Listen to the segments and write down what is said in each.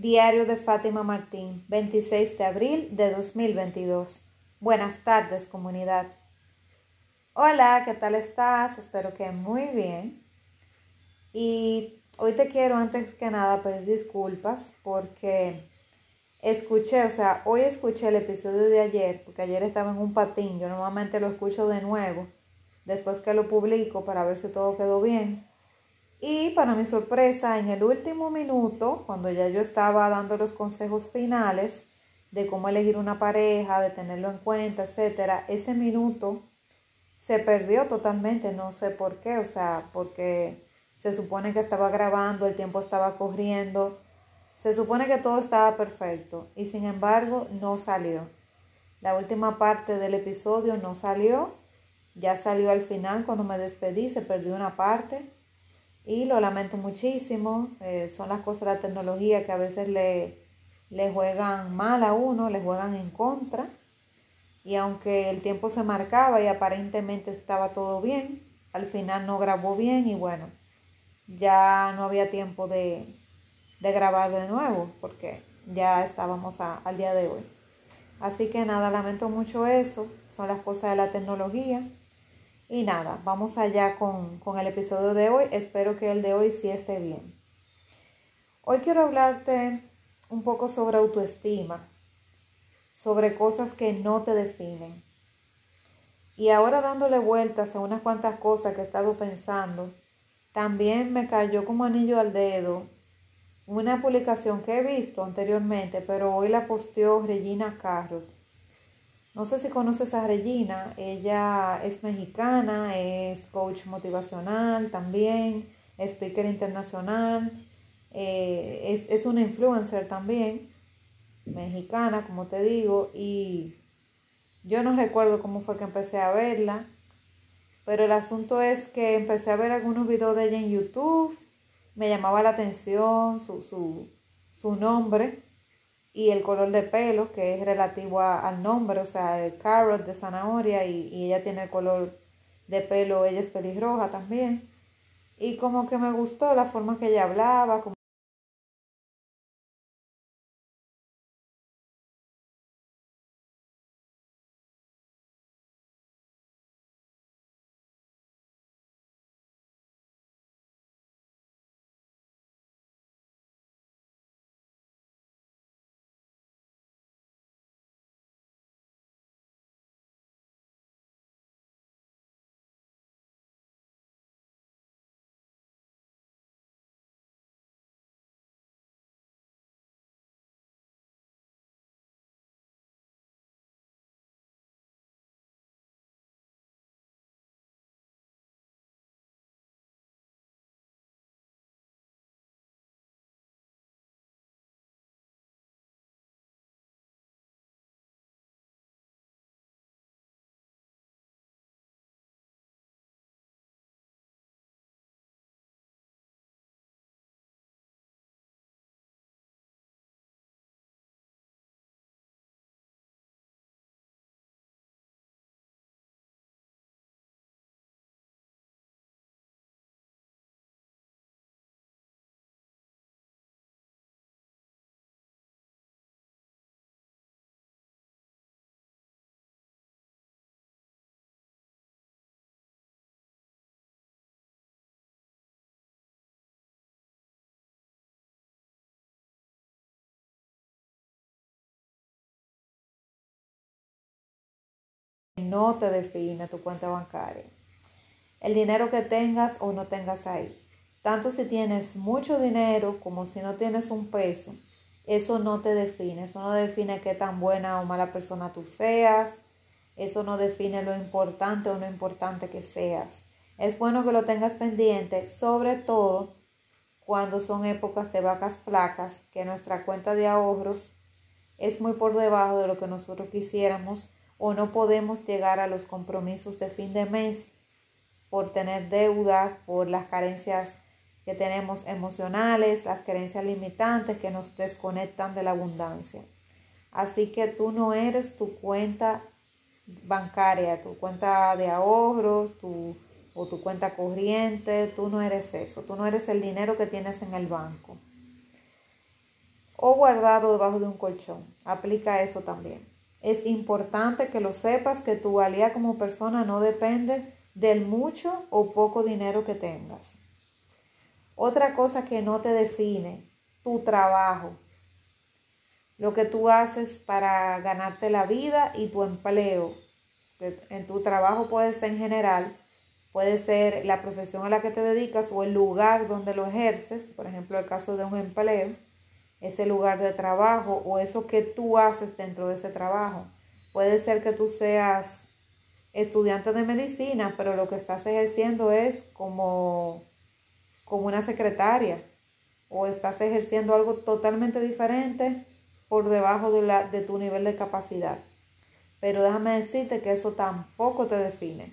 Diario de Fátima Martín, 26 de abril de 2022. Buenas tardes, comunidad. Hola, ¿qué tal estás? Espero que muy bien. Y hoy te quiero antes que nada pedir disculpas porque escuché, o sea, hoy escuché el episodio de ayer, porque ayer estaba en un patín, yo normalmente lo escucho de nuevo, después que lo publico para ver si todo quedó bien. Y para mi sorpresa, en el último minuto, cuando ya yo estaba dando los consejos finales de cómo elegir una pareja, de tenerlo en cuenta, etcétera, ese minuto se perdió totalmente, no sé por qué, o sea, porque se supone que estaba grabando, el tiempo estaba corriendo, se supone que todo estaba perfecto y sin embargo no salió. La última parte del episodio no salió, ya salió al final cuando me despedí, se perdió una parte y lo lamento muchísimo. Eh, son las cosas de la tecnología que a veces le, le juegan mal a uno, le juegan en contra. Y aunque el tiempo se marcaba y aparentemente estaba todo bien, al final no grabó bien y bueno, ya no había tiempo de, de grabar de nuevo porque ya estábamos al día de hoy. Así que nada, lamento mucho eso, son las cosas de la tecnología. Y nada, vamos allá con, el episodio de hoy. Espero que el de hoy sí esté bien. Hoy quiero hablarte un poco sobre autoestima, sobre cosas que no te definen. Y ahora dándole vueltas a unas cuantas cosas que he estado pensando, también me cayó como anillo al dedo una publicación que he visto anteriormente, pero hoy la posteó Regina Carlos no sé si conoces a Regina, ella es mexicana, es coach motivacional también, speaker internacional, eh, es, es una influencer también, mexicana, como te digo, y yo no recuerdo cómo fue que empecé a verla, pero el asunto es que empecé a ver algunos videos de ella en YouTube, me llamaba la atención su, su, su nombre, y el color de pelo, que es relativo al nombre, o sea, el carrot de zanahoria, y, y, ella tiene el color de pelo, ella es pelirroja también. Y como que me gustó la forma que ella hablaba, como no te define tu cuenta bancaria. El dinero que tengas o no tengas ahí. Tanto si tienes mucho dinero como si no tienes un peso, eso no te define. Eso no define qué tan buena o mala persona tú seas. Eso no define lo importante o no importante que seas. Es bueno que lo tengas pendiente, sobre todo cuando son épocas de vacas flacas, que nuestra cuenta de ahorros es muy por debajo de lo que nosotros quisiéramos o no podemos llegar a los compromisos de fin de mes por tener deudas, por las carencias que tenemos emocionales, las carencias limitantes que nos desconectan de la abundancia. Así que tú no eres tu cuenta bancaria, tu cuenta de ahorros, tu, o tu cuenta corriente, tú no eres eso, tú no eres el dinero que tienes en el banco. o guardado debajo de un colchón. Aplica eso también. Es importante que lo sepas que tu valía como persona no depende del mucho o poco dinero que tengas. Otra cosa que no te define, tu trabajo. Lo que tú haces para ganarte la vida y tu empleo. En tu trabajo puede ser en general, puede ser la profesión a la que te dedicas o el lugar donde lo ejerces, por ejemplo, el caso de un empleo, ese lugar de trabajo o eso que tú haces dentro de ese trabajo. Puede ser que tú seas estudiante de medicina, pero lo que estás ejerciendo es como, como una secretaria o estás ejerciendo algo totalmente diferente por debajo de, la, de tu nivel de capacidad. Pero déjame decirte que eso tampoco te define.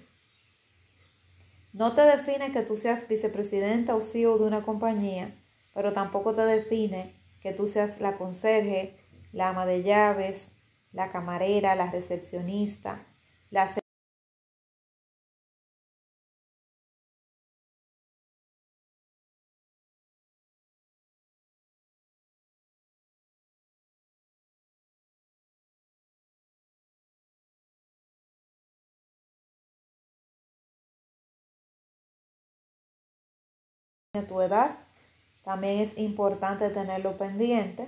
No te define que tú seas vicepresidenta o CEO de una compañía, pero tampoco te define que tú seas la conserje, la ama de llaves, la camarera, la recepcionista, la tu edad. También es importante tenerlo pendiente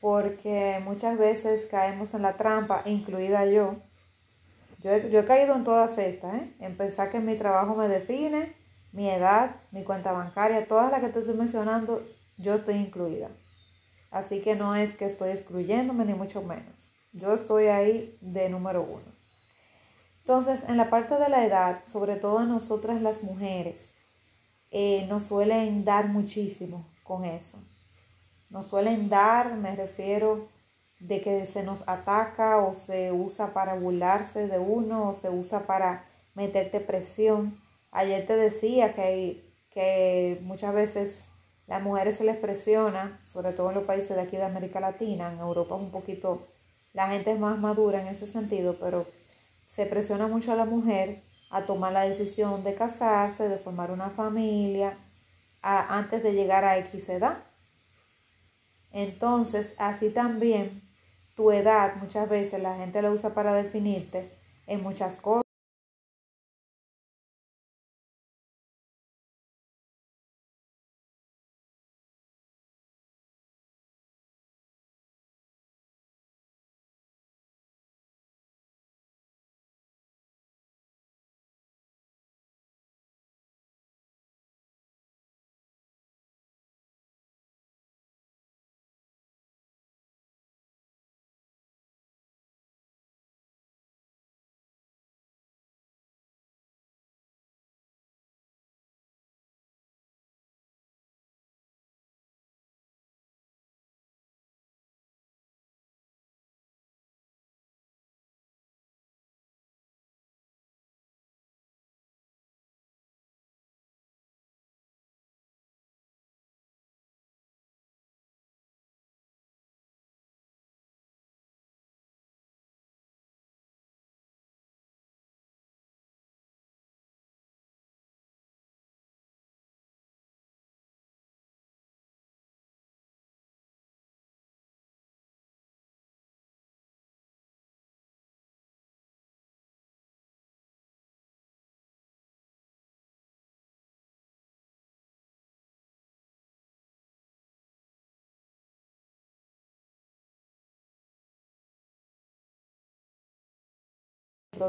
porque muchas veces caemos en la trampa, incluida yo. Yo he, caído en todas estas, ¿eh? en pensar que mi trabajo me define, mi edad, mi cuenta bancaria, todas las que te estoy mencionando, yo estoy incluida. Así que no es que estoy excluyéndome, ni mucho menos. Yo estoy ahí de número uno. Entonces, en la parte de la edad, sobre todo nosotras las mujeres, eh, nos suelen dar muchísimo con eso. Nos suelen dar, me refiero de que se nos ataca o se usa para burlarse de uno o se usa para meterte presión. Ayer te decía que, que muchas veces las mujeres se les presiona, sobre todo en los países de aquí de América Latina, en Europa es un poquito, la gente es más madura en ese sentido, pero se presiona mucho a la mujer a tomar la decisión de casarse, de formar una familia, antes de llegar a X edad. Entonces, así también tu edad muchas veces la gente la usa para definirte en muchas cosas.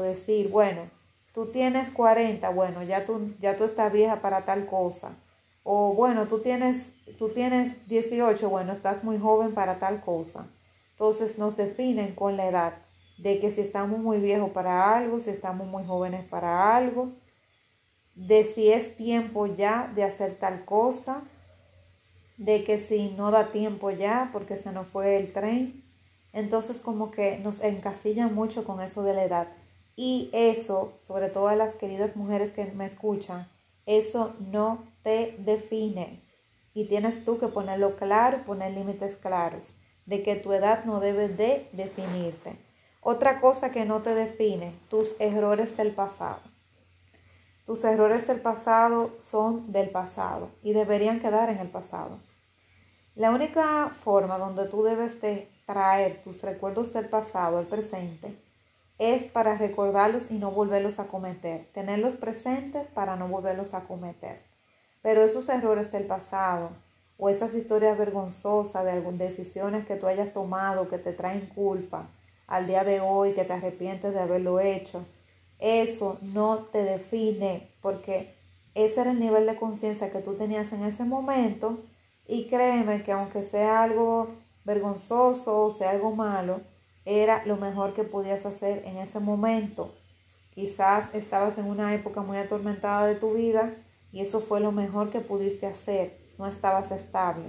Decir, bueno, tú tienes 40, bueno, ya tú, ya tú estás vieja para tal cosa. O bueno, tú tienes, tú tienes 18, bueno, estás muy joven para tal cosa. Entonces nos definen con la edad de que si estamos muy viejos para algo, si estamos muy jóvenes para algo, de si es tiempo ya de hacer tal cosa, de que si no da tiempo ya porque se nos fue el tren. Entonces como que nos encasilla mucho con eso de la edad. Y eso, sobre todo a las queridas mujeres que me escuchan, eso no te define. Y tienes tú que ponerlo claro, poner límites claros, de que tu edad no debe de definirte. Otra cosa que no te define, tus errores del pasado. Tus errores del pasado son del pasado y deberían quedar en el pasado. La única forma donde tú debes de traer tus recuerdos del pasado al presente es para recordarlos y no volverlos a cometer. Tenerlos presentes para no volverlos a cometer. Pero esos errores del pasado o esas historias vergonzosas de algunas decisiones que tú hayas tomado que te traen culpa al día de hoy, que te arrepientes de haberlo hecho, eso no te define porque ese era el nivel de conciencia que tú tenías en ese momento y créeme que aunque sea algo vergonzoso o sea algo malo, era lo mejor que podías hacer en ese momento. Quizás estabas en una época muy atormentada de tu vida y eso fue lo mejor que pudiste hacer. No estabas estable.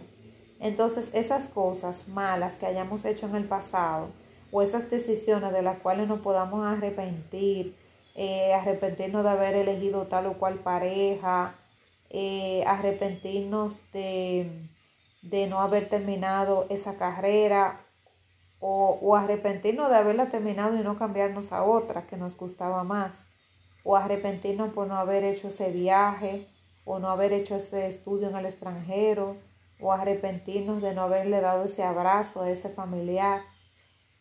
Entonces esas cosas malas que hayamos hecho en el pasado o esas decisiones de las cuales nos podamos arrepentir, eh, arrepentirnos de haber elegido tal o cual pareja, eh, arrepentirnos de, de, no haber terminado esa carrera o, o arrepentirnos de haberla terminado y no cambiarnos a otra que nos gustaba más o arrepentirnos por no haber hecho ese viaje o no haber hecho ese estudio en el extranjero o arrepentirnos de no haberle dado ese abrazo a ese familiar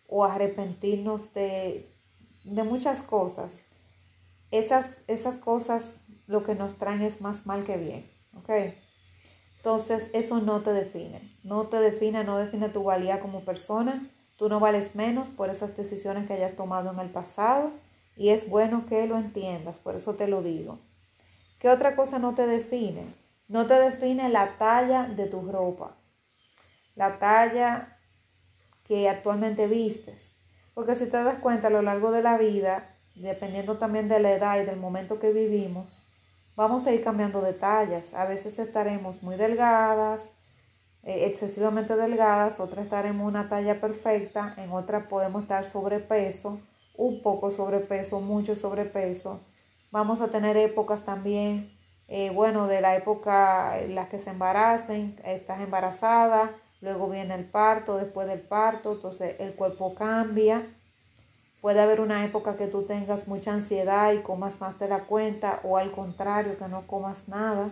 o arrepentirnos de, de muchas cosas. Esas, esas cosas lo que nos traen es más mal que bien, ¿ok? Entonces eso no te define, no te define, no define tu valía como persona, tú no vales menos por esas decisiones que hayas tomado en el pasado y es bueno que lo entiendas, por eso te lo digo. ¿Qué otra cosa no te define? No te define la talla de tu ropa, la talla que actualmente vistes. Porque si te das cuenta a lo largo de la vida, dependiendo también de la edad y del momento que vivimos, vamos a ir cambiando de tallas. A veces estaremos muy delgadas, eh, excesivamente delgadas, otras estaremos en una talla perfecta, en otras podemos estar sobrepeso, un poco sobrepeso, mucho sobrepeso. Vamos a tener épocas también, eh, bueno, de la época en la que se embaracen, estás embarazada, luego viene el parto, después del parto, entonces el cuerpo cambia Puede haber una época que tú tengas mucha ansiedad y comas más de la cuenta o al contrario, que no comas nada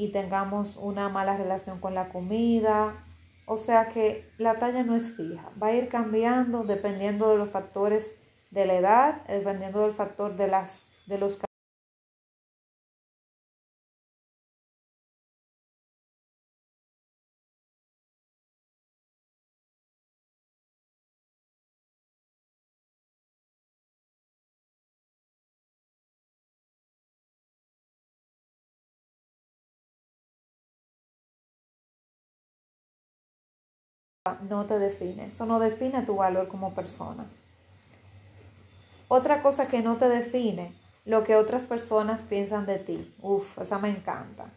y tengamos una mala relación con la comida. O sea que la talla no es fija, va a ir cambiando dependiendo de los factores de la edad, dependiendo del factor de, las, de los no te define, eso no define tu valor como persona. Otra cosa que no te define, lo que otras personas piensan de ti. Uf, esa me encanta.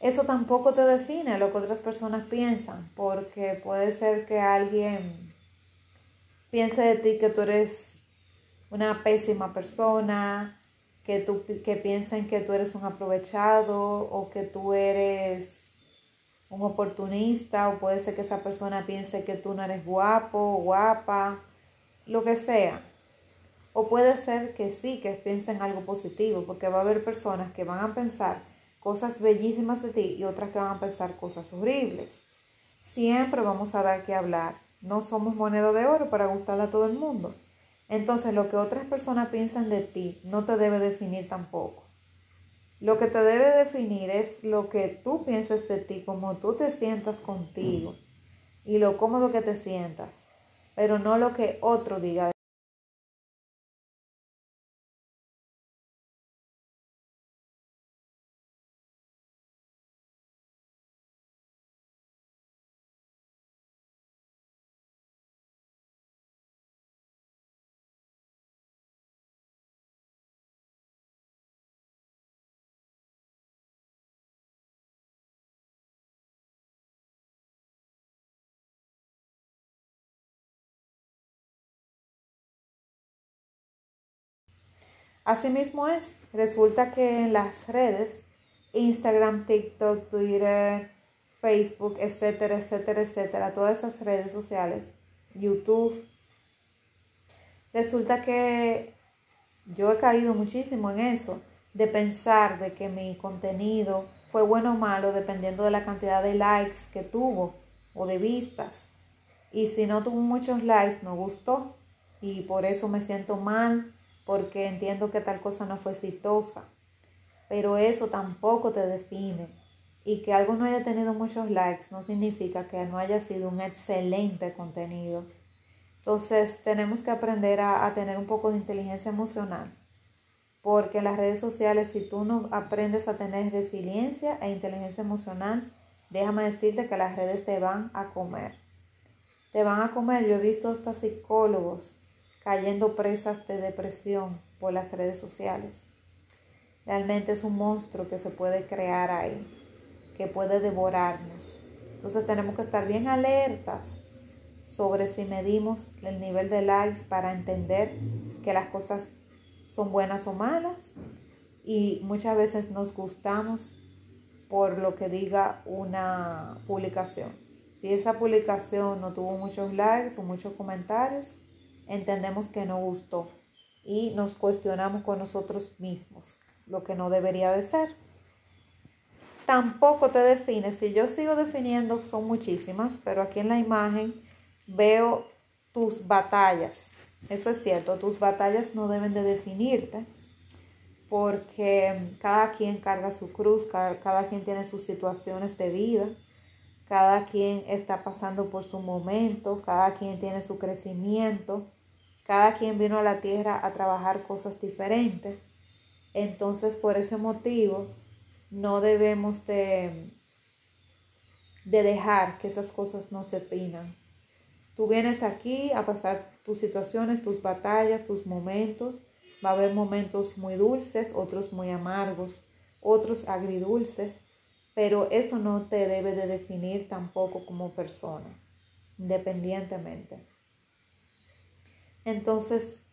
Eso tampoco te define lo que otras personas piensan, porque puede ser que alguien piense de ti que tú eres una pésima persona, que, tú, que piensen que tú eres un aprovechado o que tú eres un oportunista o puede ser que esa persona piense que tú no eres guapo, guapa, lo que sea. O puede ser que sí, que piensen algo positivo, porque va a haber personas que van a pensar cosas bellísimas de ti y otras que van a pensar cosas horribles. Siempre vamos a dar que hablar. No somos moneda de oro para gustarle a todo el mundo. Entonces lo que otras personas piensan de ti no te debe definir tampoco. Lo que te debe definir es lo que tú pienses de ti, cómo tú te sientas contigo y lo cómodo que te sientas, pero no lo que otro diga. Asimismo es, resulta que en las redes, Instagram, TikTok, Twitter, Facebook, etcétera, etcétera, etcétera, todas esas redes sociales, YouTube, resulta que yo he caído muchísimo en eso, de pensar de que mi contenido fue bueno o malo dependiendo de la cantidad de likes que tuvo o de vistas. Y si no tuvo muchos likes, no gustó. Y por eso me siento mal, porque entiendo que tal cosa no fue exitosa. Pero eso tampoco te define. Y que algo no haya tenido muchos likes no significa que no haya sido un excelente contenido. Entonces tenemos que aprender a, tener un poco de inteligencia emocional porque en las redes sociales, si tú no aprendes a tener resiliencia e inteligencia emocional, déjame decirte que las redes te van a comer. Te van a comer. Yo he visto hasta psicólogos cayendo presas de depresión por las redes sociales. Realmente es un monstruo que se puede crear ahí, que puede devorarnos. Entonces tenemos que estar bien alertas sobre si medimos el nivel de likes para entender que las cosas son buenas o malas y muchas veces nos gustamos por lo que diga una publicación. Si esa publicación no tuvo muchos likes o muchos comentarios, entendemos que no gustó y nos cuestionamos con nosotros mismos, lo que no debería de ser. Tampoco te defines, si yo sigo definiendo, son muchísimas, pero aquí en la imagen veo tus batallas, eso es cierto, tus batallas no deben de definirte porque cada quien carga su cruz, cada, quien tiene sus situaciones de vida, cada quien está pasando por su momento, cada quien tiene su crecimiento, cada quien vino a la tierra a trabajar cosas diferentes. Entonces, por ese motivo, no debemos de, de dejar que esas cosas nos definan. Tú vienes aquí a pasar tus situaciones, tus batallas, tus momentos. Va a haber momentos muy dulces, otros muy amargos, otros agridulces, pero eso no te debe de definir tampoco como persona, independientemente. Entonces,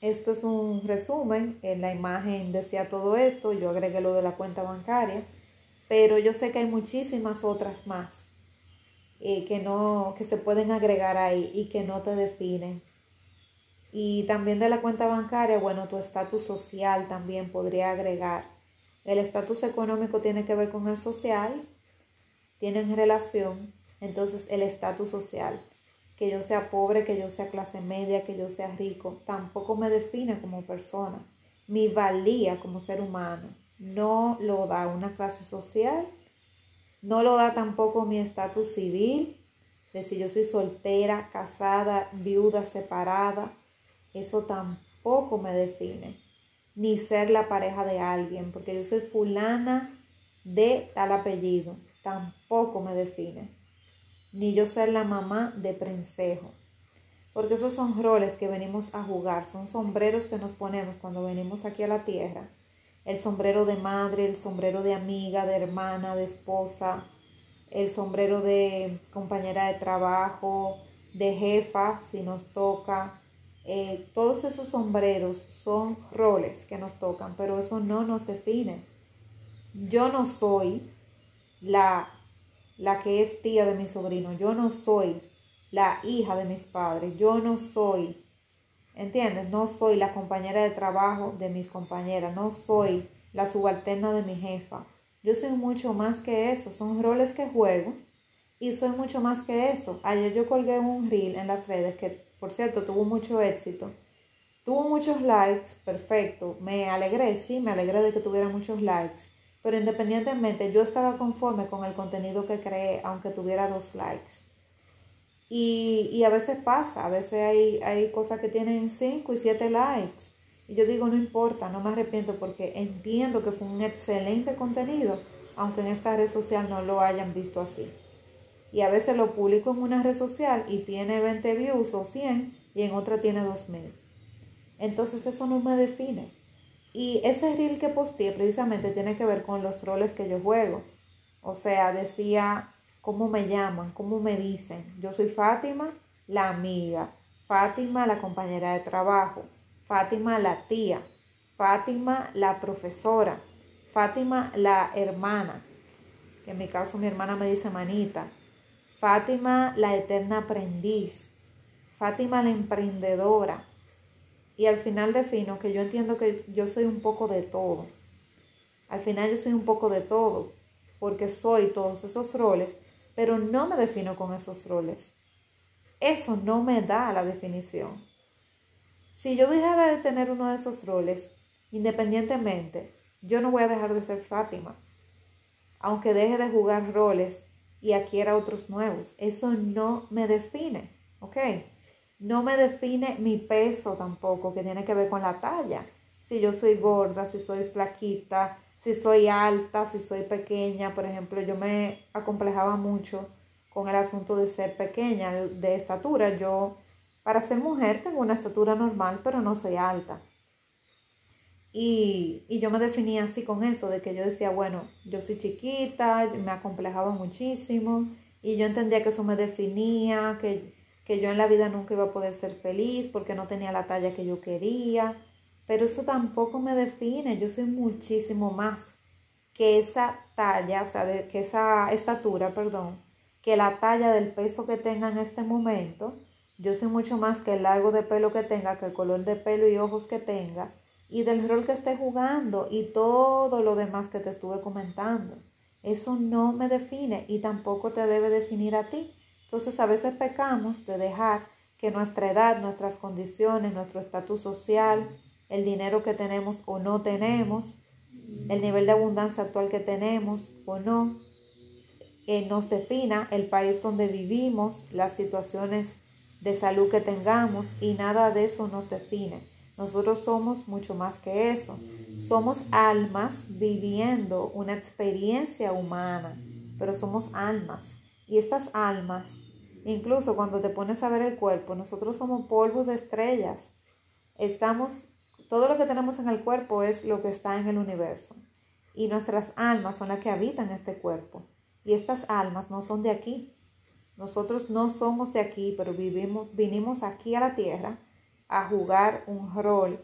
esto es un resumen. En la imagen decía todo esto, yo agregué lo de la cuenta bancaria, pero yo sé que hay muchísimas otras más eh, que, no, que se pueden agregar ahí y que no te definen. Y también de la cuenta bancaria, bueno, tu estatus social también podría agregar. El estatus económico tiene que ver con el social, tienen relación, entonces el estatus social, que yo sea pobre, que yo sea clase media, que yo sea rico, tampoco me define como persona. Mi valía como ser humano no lo da una clase social no lo da tampoco mi estatus civil, de si yo soy soltera, casada, viuda, separada. Eso tampoco me define. Ni ser la pareja de alguien, porque yo soy fulana de tal apellido. Tampoco me define. Ni yo ser la mamá de princejo. Porque esos son roles que venimos a jugar, son sombreros que nos ponemos cuando venimos aquí a la tierra el sombrero de madre, el sombrero de amiga, de hermana, de esposa, el sombrero de compañera de trabajo, de jefa, si nos toca. Eh, todos esos sombreros son roles que nos tocan, pero eso no nos define. Yo no soy la, la que es tía de mi sobrino, yo no soy la hija de mis padres, yo no soy ¿Entiendes? No soy la compañera de trabajo de mis compañeras, no soy la subalterna de mi jefa. Yo soy mucho más que eso, son roles que juego y soy mucho más que eso. Ayer yo colgué un reel en las redes que, por cierto, tuvo mucho éxito. Tuvo muchos likes, perfecto. Me alegré, sí, me alegré de que tuviera muchos likes. Pero independientemente, yo estaba conforme con el contenido que creé, aunque tuviera dos likes. Y, a veces pasa, a veces hay, hay cosas que tienen 5 y 7 likes. Y yo digo, no importa, no me arrepiento porque entiendo que fue un excelente contenido, aunque en esta red social no lo hayan visto así. Y a veces lo publico en una red social y tiene 20 views o 100 y en otra tiene 2000. Entonces eso no me define. Y ese reel que posteé precisamente tiene que ver con los roles que yo juego. O sea, decía cómo me llaman, cómo me dicen. Yo soy Fátima, la amiga, Fátima, la compañera de trabajo, Fátima, la tía, Fátima, la profesora, Fátima, la hermana, que en mi caso mi hermana me dice manita, Fátima, la eterna aprendiz, Fátima, la emprendedora. Y al final defino que yo entiendo que yo soy un poco de todo. Al final yo soy un poco de todo porque soy todos esos roles, pero no me defino con esos roles. Eso no me da la definición. Si yo dejara de tener uno de esos roles, independientemente, yo no voy a dejar de ser Fátima. Aunque deje de jugar roles y adquiera otros nuevos, eso no me define, ¿ok? No me define mi peso tampoco, que tiene que ver con la talla. Si yo soy gorda, si soy flaquita, si soy alta, si soy pequeña. Por ejemplo, yo me acomplejaba mucho con el asunto de ser pequeña, de estatura. Yo, para ser mujer, tengo una estatura normal, pero no soy alta. Y, y, yo me definía así con eso, de que yo decía, bueno, yo soy chiquita, me acomplejaba muchísimo y yo entendía que eso me definía, que que yo en la vida nunca iba a poder ser feliz porque no tenía la talla que yo quería, pero eso tampoco me define, yo soy muchísimo más que esa talla, o sea, que esa estatura, perdón, que la talla del peso que tenga en este momento, yo soy mucho más que el largo de pelo que tenga, que el color de pelo y ojos que tenga, y del rol que esté jugando y todo lo demás que te estuve comentando. Eso no me define y tampoco te debe definir a ti. Entonces a veces pecamos de dejar que nuestra edad, nuestras condiciones, nuestro estatus social, el dinero que tenemos o no tenemos, el nivel de abundancia actual que tenemos o no, eh, nos defina el país donde vivimos, las situaciones de salud que tengamos y nada de eso nos define. Nosotros somos mucho más que eso. Somos almas viviendo una experiencia humana, pero somos almas. Y estas almas Incluso cuando te pones a ver el cuerpo, nosotros somos polvos de estrellas. Estamos, todo lo que tenemos en el cuerpo es lo que está en el universo. Y nuestras almas son las que habitan este cuerpo. Y estas almas no son de aquí. Nosotros no somos de aquí, pero vivimos, vinimos aquí a la tierra a jugar un rol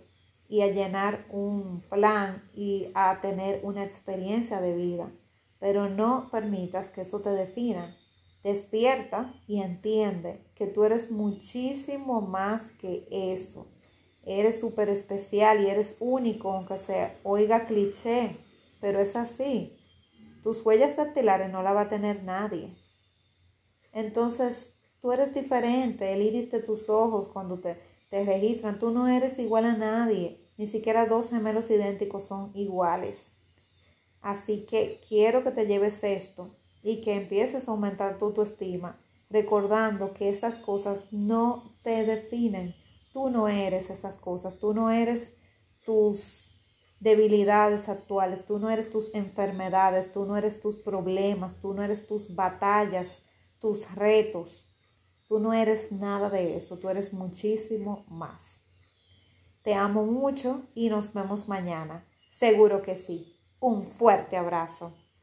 y a llenar un plan y a tener una experiencia de vida. Pero no permitas que eso te defina Despierta y entiende que tú eres muchísimo más que eso. Eres súper especial y eres único, aunque se oiga cliché, pero es así. Tus huellas dactilares no la va a tener nadie. Entonces, tú eres diferente. El iris de tus ojos cuando te, te registran, tú no eres igual a nadie. Ni siquiera dos gemelos idénticos son iguales. Así que quiero que te lleves esto y que empieces a aumentar tu autoestima, recordando que esas cosas no te definen. Tú no eres esas cosas, tú no eres tus debilidades actuales, tú no eres tus enfermedades, tú no eres tus problemas, tú no eres tus batallas, tus retos. Tú no eres nada de eso, tú eres muchísimo más. Te amo mucho y nos vemos mañana. Seguro que sí. Un fuerte abrazo.